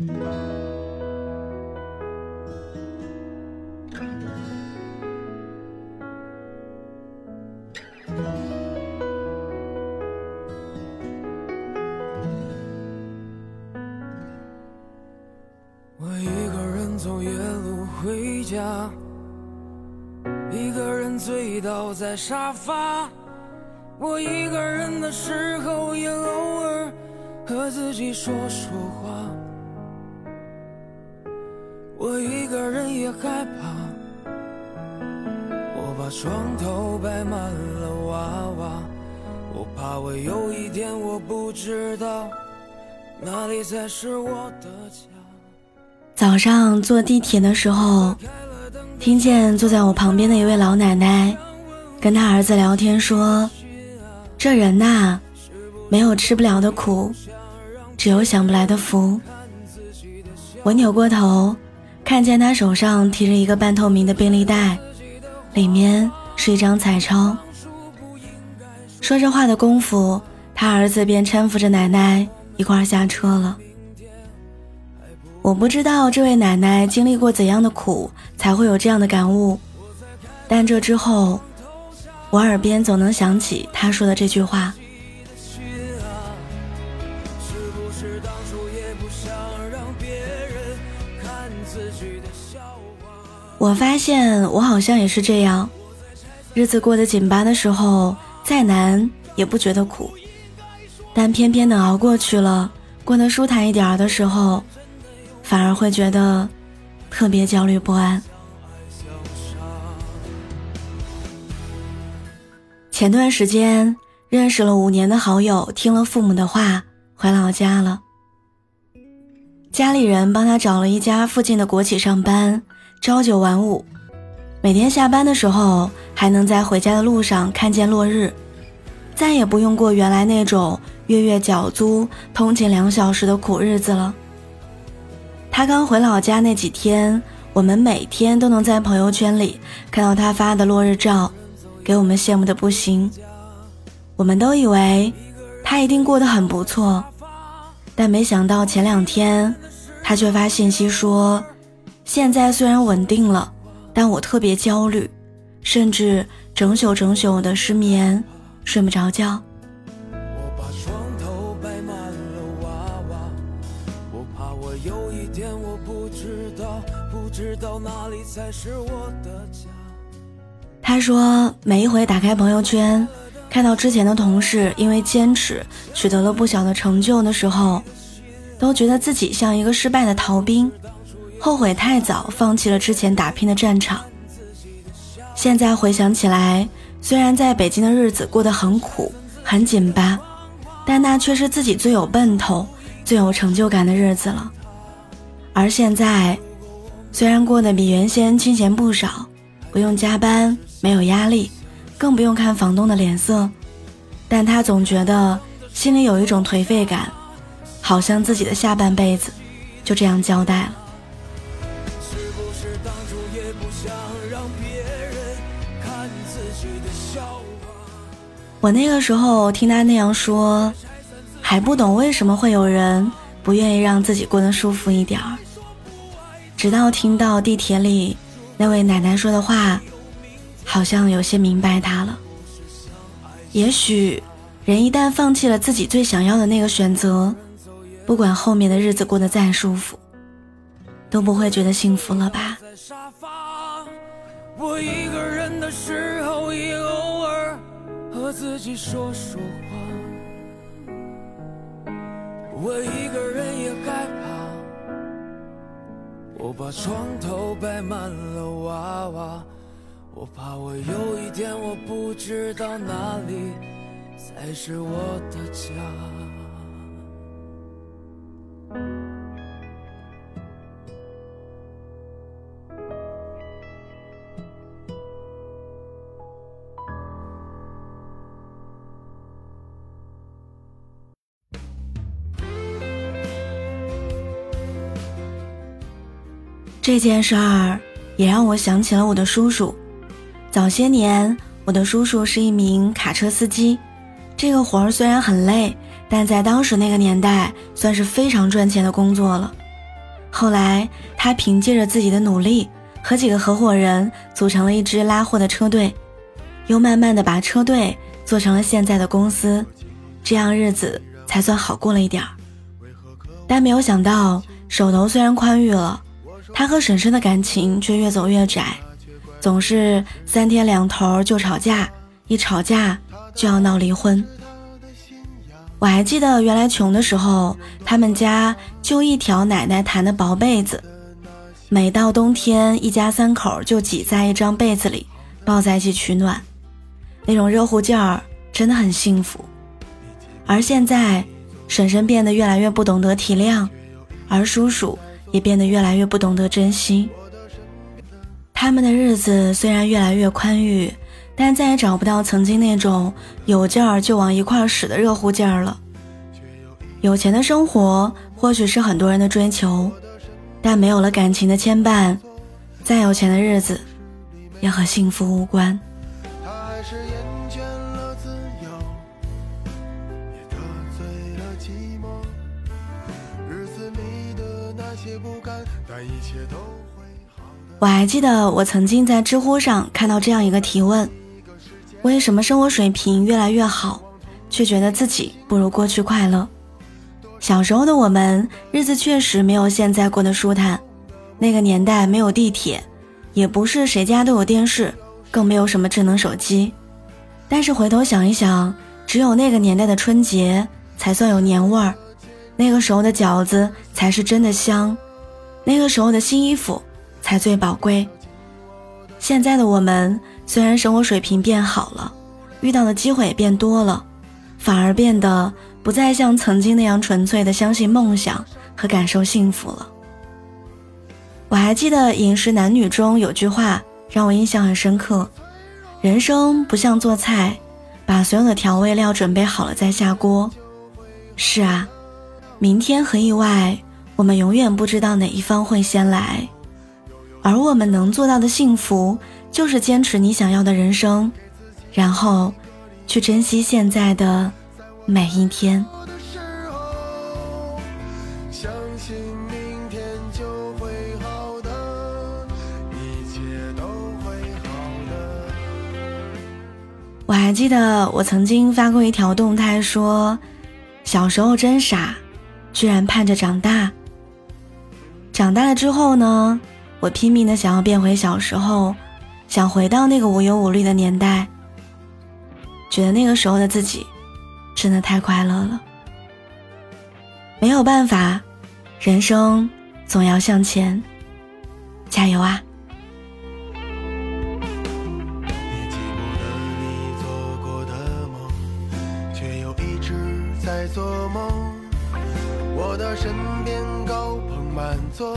我一个人走夜路回家，一个人醉倒在沙发。我一个人的时候，也偶尔和自己说说话。我一个人也害怕，我把床头摆满了娃娃，我怕我有一天我不知道哪里才是我的家。早上坐地铁的时候，听见坐在我旁边的一位老奶奶跟她儿子聊天说：“这人呐，没有吃不了的苦，只有享不来的福。”我扭过头。看见他手上提着一个半透明的便利袋，里面是一张彩超。说这话的功夫，他儿子便搀扶着奶奶一块下车了。我不知道这位奶奶经历过怎样的苦，才会有这样的感悟。但这之后，我耳边总能想起他说的这句话。我发现我好像也是这样，日子过得紧巴的时候，再难也不觉得苦，但偏偏等熬过去了，过得舒坦一点的时候，反而会觉得特别焦虑不安。前段时间认识了五年的好友，听了父母的话回老家了，家里人帮他找了一家附近的国企上班。朝九晚五，每天下班的时候还能在回家的路上看见落日，再也不用过原来那种月月缴租、通勤两小时的苦日子了。他刚回老家那几天，我们每天都能在朋友圈里看到他发的落日照，给我们羡慕的不行。我们都以为他一定过得很不错，但没想到前两天他却发信息说。现在虽然稳定了，但我特别焦虑，甚至整宿整宿的失眠，睡不着觉。他说，每一回打开朋友圈，看到之前的同事因为坚持取得了不小的成就的时候，都觉得自己像一个失败的逃兵。后悔太早放弃了之前打拼的战场。现在回想起来，虽然在北京的日子过得很苦很紧巴，但那却是自己最有奔头、最有成就感的日子了。而现在，虽然过得比原先清闲不少，不用加班，没有压力，更不用看房东的脸色，但他总觉得心里有一种颓废感，好像自己的下半辈子就这样交代了。我那个时候听他那样说，还不懂为什么会有人不愿意让自己过得舒服一点儿。直到听到地铁里那位奶奶说的话，好像有些明白他了。也许，人一旦放弃了自己最想要的那个选择，不管后面的日子过得再舒服，都不会觉得幸福了吧。我一个人的时候也偶尔和自己说说话，我一个人也害怕。我把床头摆满了娃娃，我怕我有一天我不知道哪里才是我的家。这件事儿也让我想起了我的叔叔。早些年，我的叔叔是一名卡车司机，这个活儿虽然很累，但在当时那个年代算是非常赚钱的工作了。后来，他凭借着自己的努力，和几个合伙人组成了一支拉货的车队，又慢慢的把车队做成了现在的公司，这样日子才算好过了一点儿。但没有想到，手头虽然宽裕了，他和婶婶的感情却越走越窄，总是三天两头就吵架，一吵架就要闹离婚。我还记得原来穷的时候，他们家就一条奶奶弹的薄被子，每到冬天，一家三口就挤在一张被子里，抱在一起取暖，那种热乎劲儿真的很幸福。而现在，婶婶变得越来越不懂得体谅，而叔叔也变得越来越不懂得珍惜。他们的日子虽然越来越宽裕。但再也找不到曾经那种有劲儿就往一块使的热乎劲儿了。有钱的生活或许是很多人的追求，但没有了感情的牵绊，再有钱的日子也和幸福无关。一切都我还记得我曾经在知乎上看到这样一个提问。为什么生活水平越来越好，却觉得自己不如过去快乐？小时候的我们，日子确实没有现在过得舒坦。那个年代没有地铁，也不是谁家都有电视，更没有什么智能手机。但是回头想一想，只有那个年代的春节才算有年味儿，那个时候的饺子才是真的香，那个时候的新衣服才最宝贵。现在的我们。虽然生活水平变好了，遇到的机会也变多了，反而变得不再像曾经那样纯粹的相信梦想和感受幸福了。我还记得《饮食男女》中有句话让我印象很深刻：人生不像做菜，把所有的调味料准备好了再下锅。是啊，明天和意外，我们永远不知道哪一方会先来，而我们能做到的幸福。就是坚持你想要的人生，然后去珍惜现在的每一天。我还记得我曾经发过一条动态说：“小时候真傻，居然盼着长大。长大了之后呢，我拼命的想要变回小时候。”想回到那个无忧无虑的年代，觉得那个时候的自己真的太快乐了。没有办法，人生总要向前，加油啊！我的身边高朋满座，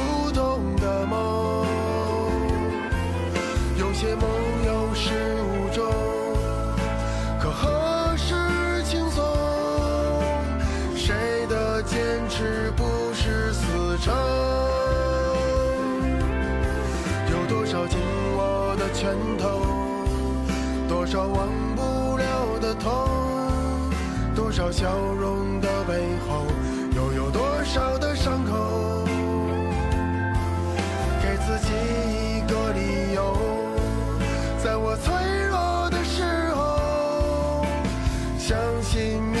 拳头？多少忘不了的痛？多少笑容的背后，又有多少的伤口？给自己一个理由，在我脆。相信明天就会好的，一切都会。